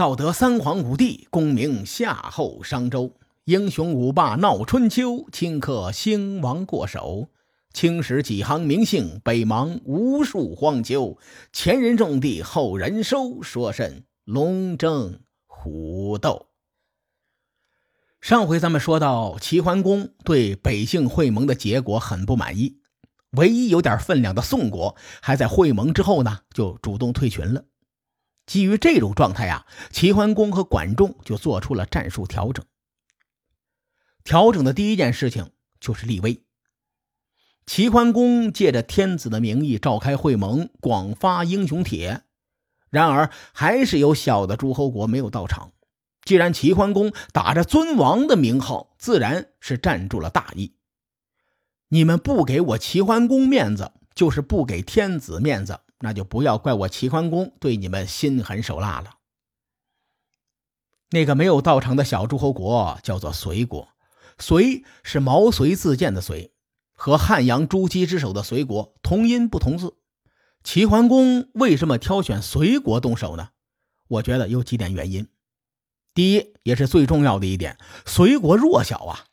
道德三皇五帝，功名夏后商周。英雄五霸闹春秋，顷刻兴亡过手。青史几行名姓，北邙无数荒丘。前人种地，后人收，说甚龙争虎斗？上回咱们说到，齐桓公对北杏会盟的结果很不满意，唯一有点分量的宋国，还在会盟之后呢，就主动退群了。基于这种状态啊，齐桓公和管仲就做出了战术调整。调整的第一件事情就是立威。齐桓公借着天子的名义召开会盟，广发英雄帖，然而还是有小的诸侯国没有到场。既然齐桓公打着尊王的名号，自然是站住了大义。你们不给我齐桓公面子，就是不给天子面子，那就不要怪我齐桓公对你们心狠手辣了。那个没有到场的小诸侯国叫做隋国，隋是毛遂自荐的隋，和汉阳朱姬之首的隋国同音不同字。齐桓公为什么挑选隋国动手呢？我觉得有几点原因。第一，也是最重要的一点，隋国弱小啊，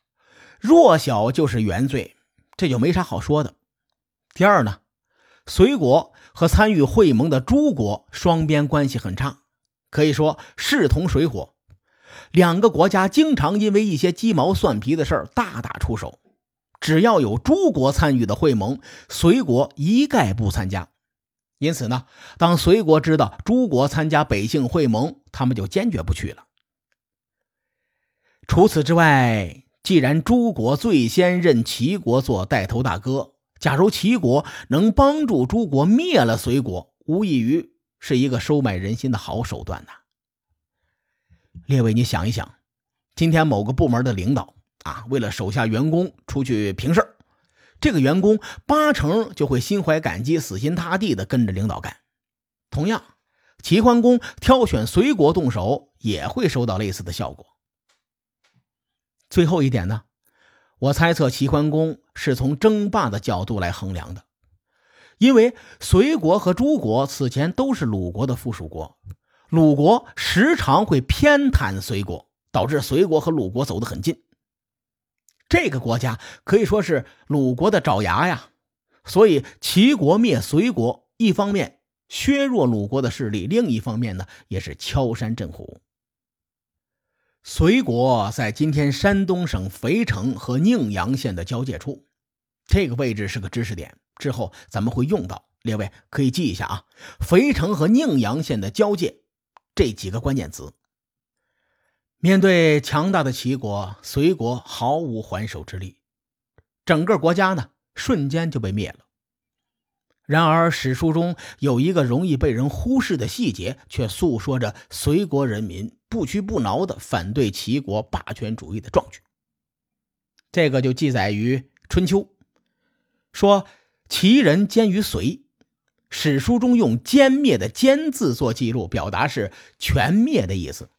弱小就是原罪，这就没啥好说的。第二呢，隋国和参与会盟的诸国双边关系很差，可以说势同水火，两个国家经常因为一些鸡毛蒜皮的事儿大打出手。只要有诸国参与的会盟，隋国一概不参加。因此呢，当隋国知道诸国参加北杏会盟，他们就坚决不去了。除此之外，既然诸国最先认齐国做带头大哥，假如齐国能帮助诸国灭了隋国，无异于是一个收买人心的好手段呐。列位，你想一想，今天某个部门的领导啊，为了手下员工出去平事这个员工八成就会心怀感激、死心塌地的跟着领导干。同样，齐桓公挑选隋国动手，也会收到类似的效果。最后一点呢，我猜测齐桓公是从争霸的角度来衡量的，因为隋国和诸国此前都是鲁国的附属国，鲁国时常会偏袒隋国，导致隋国和鲁国走得很近。这个国家可以说是鲁国的爪牙呀，所以齐国灭隋国，一方面削弱鲁国的势力，另一方面呢，也是敲山震虎。隋国在今天山东省肥城和宁阳县的交界处，这个位置是个知识点，之后咱们会用到，列位可以记一下啊。肥城和宁阳县的交界，这几个关键词。面对强大的齐国，隋国毫无还手之力，整个国家呢瞬间就被灭了。然而史书中有一个容易被人忽视的细节，却诉说着隋国人民。不屈不挠的反对齐国霸权主义的壮举，这个就记载于《春秋》，说齐人奸于隋。史书中用“歼灭”的“歼”字做记录，表达是全灭的意思。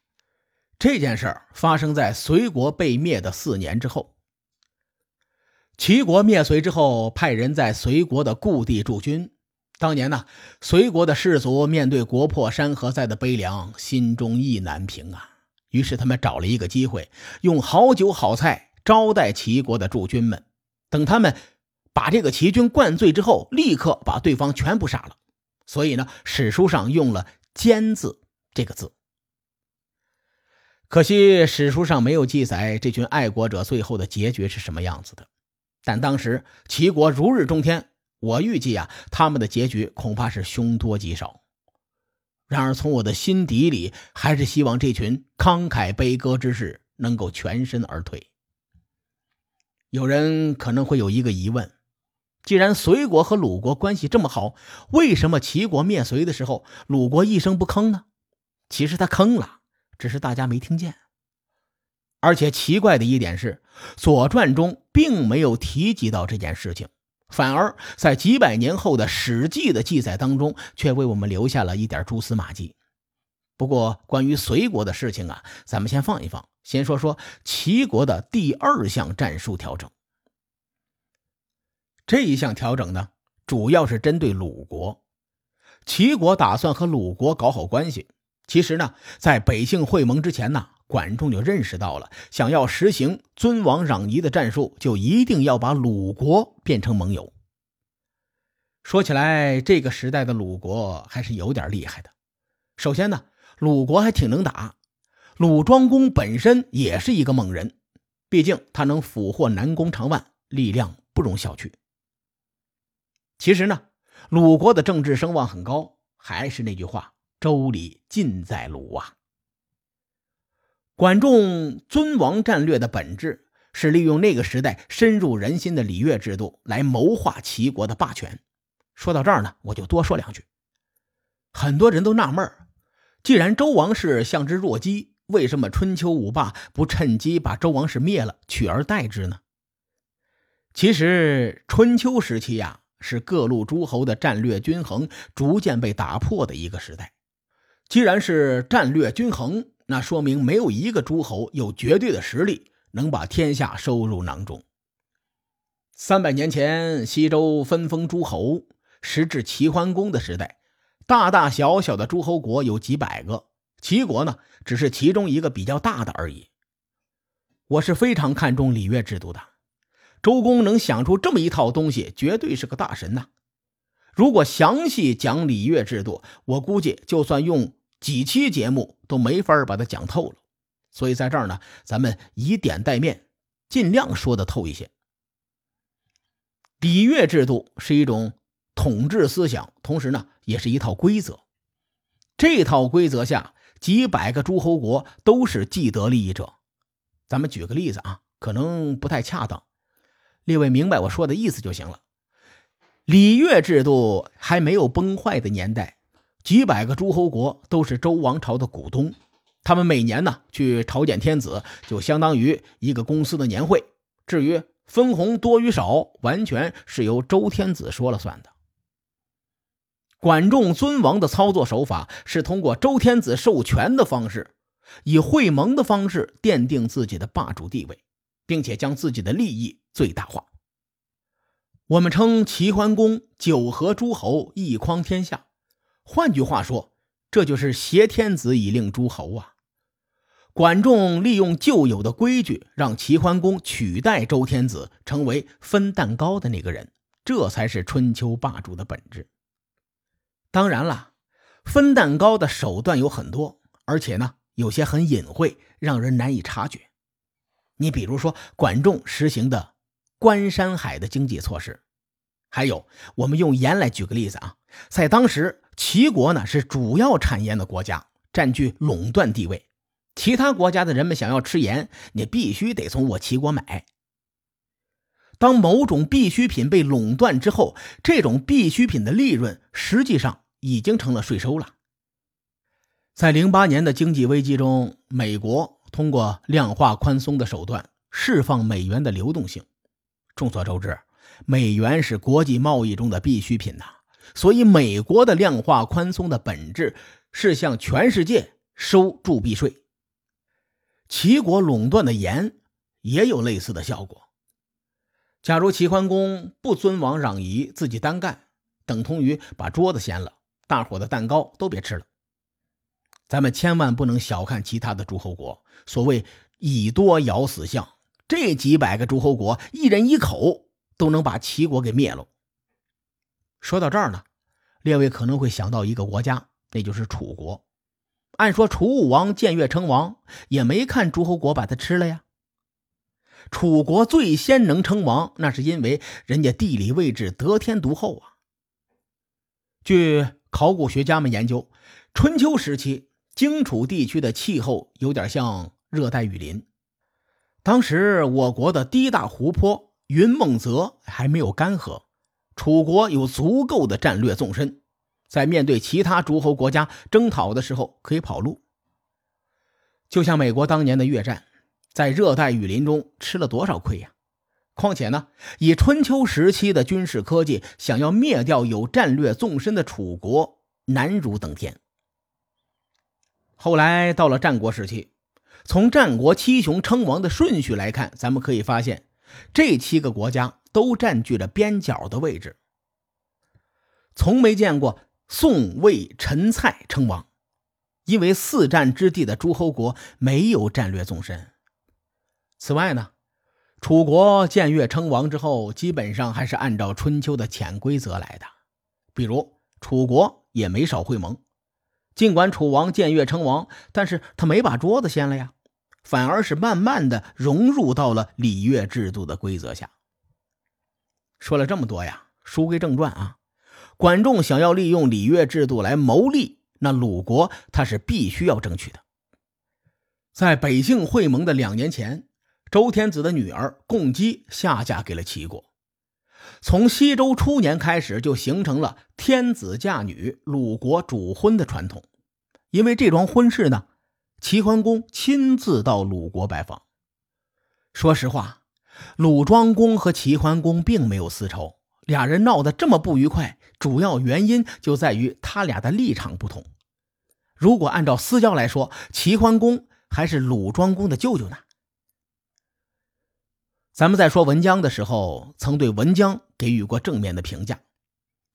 这件事儿发生在隋国被灭的四年之后。齐国灭隋之后，派人在隋国的故地驻军。当年呢，隋国的士族面对国破山河在的悲凉，心中意难平啊。于是他们找了一个机会，用好酒好菜招待齐国的驻军们。等他们把这个齐军灌醉之后，立刻把对方全部杀了。所以呢，史书上用了“奸”字这个字。可惜史书上没有记载这群爱国者最后的结局是什么样子的。但当时齐国如日中天。我预计啊，他们的结局恐怕是凶多吉少。然而，从我的心底里，还是希望这群慷慨悲歌之士能够全身而退。有人可能会有一个疑问：既然隋国和鲁国关系这么好，为什么齐国灭隋的时候，鲁国一声不吭呢？其实他吭了，只是大家没听见。而且奇怪的一点是，《左传》中并没有提及到这件事情。反而在几百年后的《史记》的记载当中，却为我们留下了一点蛛丝马迹。不过，关于隋国的事情啊，咱们先放一放，先说说齐国的第二项战术调整。这一项调整呢，主要是针对鲁国。齐国打算和鲁国搞好关系，其实呢，在北杏会盟之前呢，管仲就认识到了，想要实行尊王攘夷的战术，就一定要把鲁国变成盟友。说起来，这个时代的鲁国还是有点厉害的。首先呢，鲁国还挺能打，鲁庄公本身也是一个猛人，毕竟他能俘获南宫长万，力量不容小觑。其实呢，鲁国的政治声望很高，还是那句话。周礼尽在鲁啊！管仲尊王战略的本质是利用那个时代深入人心的礼乐制度来谋划齐国的霸权。说到这儿呢，我就多说两句。很多人都纳闷既然周王室向之弱鸡，为什么春秋五霸不趁机把周王室灭了，取而代之呢？其实春秋时期呀，是各路诸侯的战略均衡逐渐被打破的一个时代。既然是战略均衡，那说明没有一个诸侯有绝对的实力能把天下收入囊中。三百年前，西周分封诸侯，时至齐桓公的时代，大大小小的诸侯国有几百个，齐国呢，只是其中一个比较大的而已。我是非常看重礼乐制度的，周公能想出这么一套东西，绝对是个大神呐。如果详细讲礼乐制度，我估计就算用。几期节目都没法把它讲透了，所以在这儿呢，咱们以点带面，尽量说的透一些。礼乐制度是一种统治思想，同时呢，也是一套规则。这套规则下，几百个诸侯国都是既得利益者。咱们举个例子啊，可能不太恰当，列位明白我说的意思就行了。礼乐制度还没有崩坏的年代。几百个诸侯国都是周王朝的股东，他们每年呢去朝见天子，就相当于一个公司的年会。至于分红多与少，完全是由周天子说了算的。管仲尊王的操作手法是通过周天子授权的方式，以会盟的方式奠定自己的霸主地位，并且将自己的利益最大化。我们称齐桓公九合诸侯，一匡天下。换句话说，这就是挟天子以令诸侯啊！管仲利用旧有的规矩，让齐桓公取代周天子，成为分蛋糕的那个人，这才是春秋霸主的本质。当然了，分蛋糕的手段有很多，而且呢，有些很隐晦，让人难以察觉。你比如说，管仲实行的关山海的经济措施，还有我们用盐来举个例子啊，在当时。齐国呢是主要产盐的国家，占据垄断地位。其他国家的人们想要吃盐，你必须得从我齐国买。当某种必需品被垄断之后，这种必需品的利润实际上已经成了税收了。在零八年的经济危机中，美国通过量化宽松的手段释放美元的流动性。众所周知，美元是国际贸易中的必需品呐。所以，美国的量化宽松的本质是向全世界收铸币税。齐国垄断的盐也有类似的效果。假如齐桓公不尊王攘夷，自己单干，等同于把桌子掀了，大伙的蛋糕都别吃了。咱们千万不能小看其他的诸侯国，所谓以多咬死象，这几百个诸侯国，一人一口都能把齐国给灭了。说到这儿呢，列位可能会想到一个国家，那就是楚国。按说楚武王建越称王，也没看诸侯国把他吃了呀。楚国最先能称王，那是因为人家地理位置得天独厚啊。据考古学家们研究，春秋时期荆楚地区的气候有点像热带雨林。当时我国的第一大湖泊云梦泽还没有干涸。楚国有足够的战略纵深，在面对其他诸侯国家征讨的时候可以跑路。就像美国当年的越战，在热带雨林中吃了多少亏呀？况且呢，以春秋时期的军事科技，想要灭掉有战略纵深的楚国，难如登天。后来到了战国时期，从战国七雄称王的顺序来看，咱们可以发现这七个国家。都占据着边角的位置，从没见过宋、魏、陈、蔡称王，因为四战之地的诸侯国没有战略纵深。此外呢，楚国建越称王之后，基本上还是按照春秋的潜规则来的，比如楚国也没少会盟。尽管楚王建越称王，但是他没把桌子掀了呀，反而是慢慢的融入到了礼乐制度的规则下。说了这么多呀，书归正传啊，管仲想要利用礼乐制度来谋利，那鲁国他是必须要争取的。在北杏会盟的两年前。周天子的女儿共姬下嫁给了齐国，从西周初年开始就形成了天子嫁女、鲁国主婚的传统。因为这桩婚事呢，齐桓公亲自到鲁国拜访。说实话，鲁庄公和齐桓公并没有私仇，俩人闹得这么不愉快，主要原因就在于他俩的立场不同。如果按照私交来说，齐桓公还是鲁庄公的舅舅呢。咱们在说文姜的时候，曾对文姜给予过正面的评价。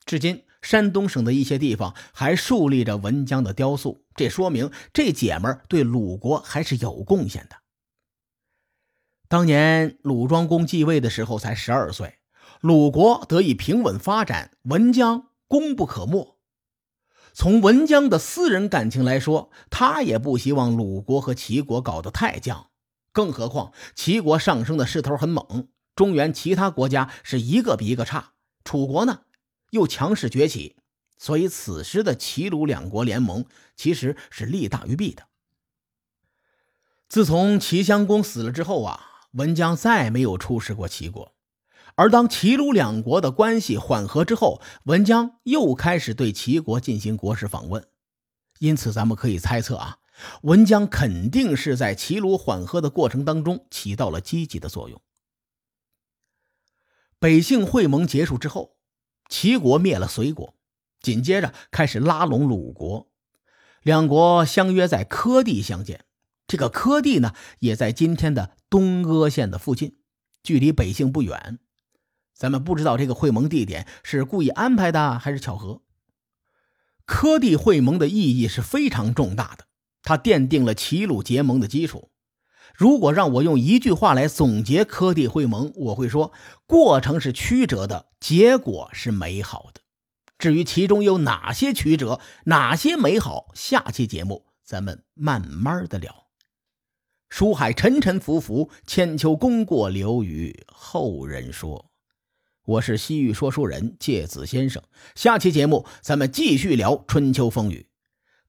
至今，山东省的一些地方还竖立着文姜的雕塑，这说明这姐们对鲁国还是有贡献的。当年鲁庄公继位的时候才十二岁，鲁国得以平稳发展，文姜功不可没。从文姜的私人感情来说，他也不希望鲁国和齐国搞得太僵。更何况，齐国上升的势头很猛，中原其他国家是一个比一个差，楚国呢又强势崛起，所以此时的齐鲁两国联盟其实是利大于弊的。自从齐襄公死了之后啊，文姜再没有出使过齐国，而当齐鲁两国的关系缓和之后，文姜又开始对齐国进行国事访问，因此咱们可以猜测啊。文姜肯定是在齐鲁缓和的过程当中起到了积极的作用。北杏会盟结束之后，齐国灭了隋国，紧接着开始拉拢鲁国，两国相约在柯地相见。这个柯地呢，也在今天的东阿县的附近，距离北杏不远。咱们不知道这个会盟地点是故意安排的还是巧合。柯地会盟的意义是非常重大的。他奠定了齐鲁结盟的基础。如果让我用一句话来总结科地会盟，我会说：过程是曲折的，结果是美好的。至于其中有哪些曲折，哪些美好，下期节目咱们慢慢的聊。书海沉沉浮浮，千秋功过留与后人说。我是西域说书人介子先生，下期节目咱们继续聊春秋风雨。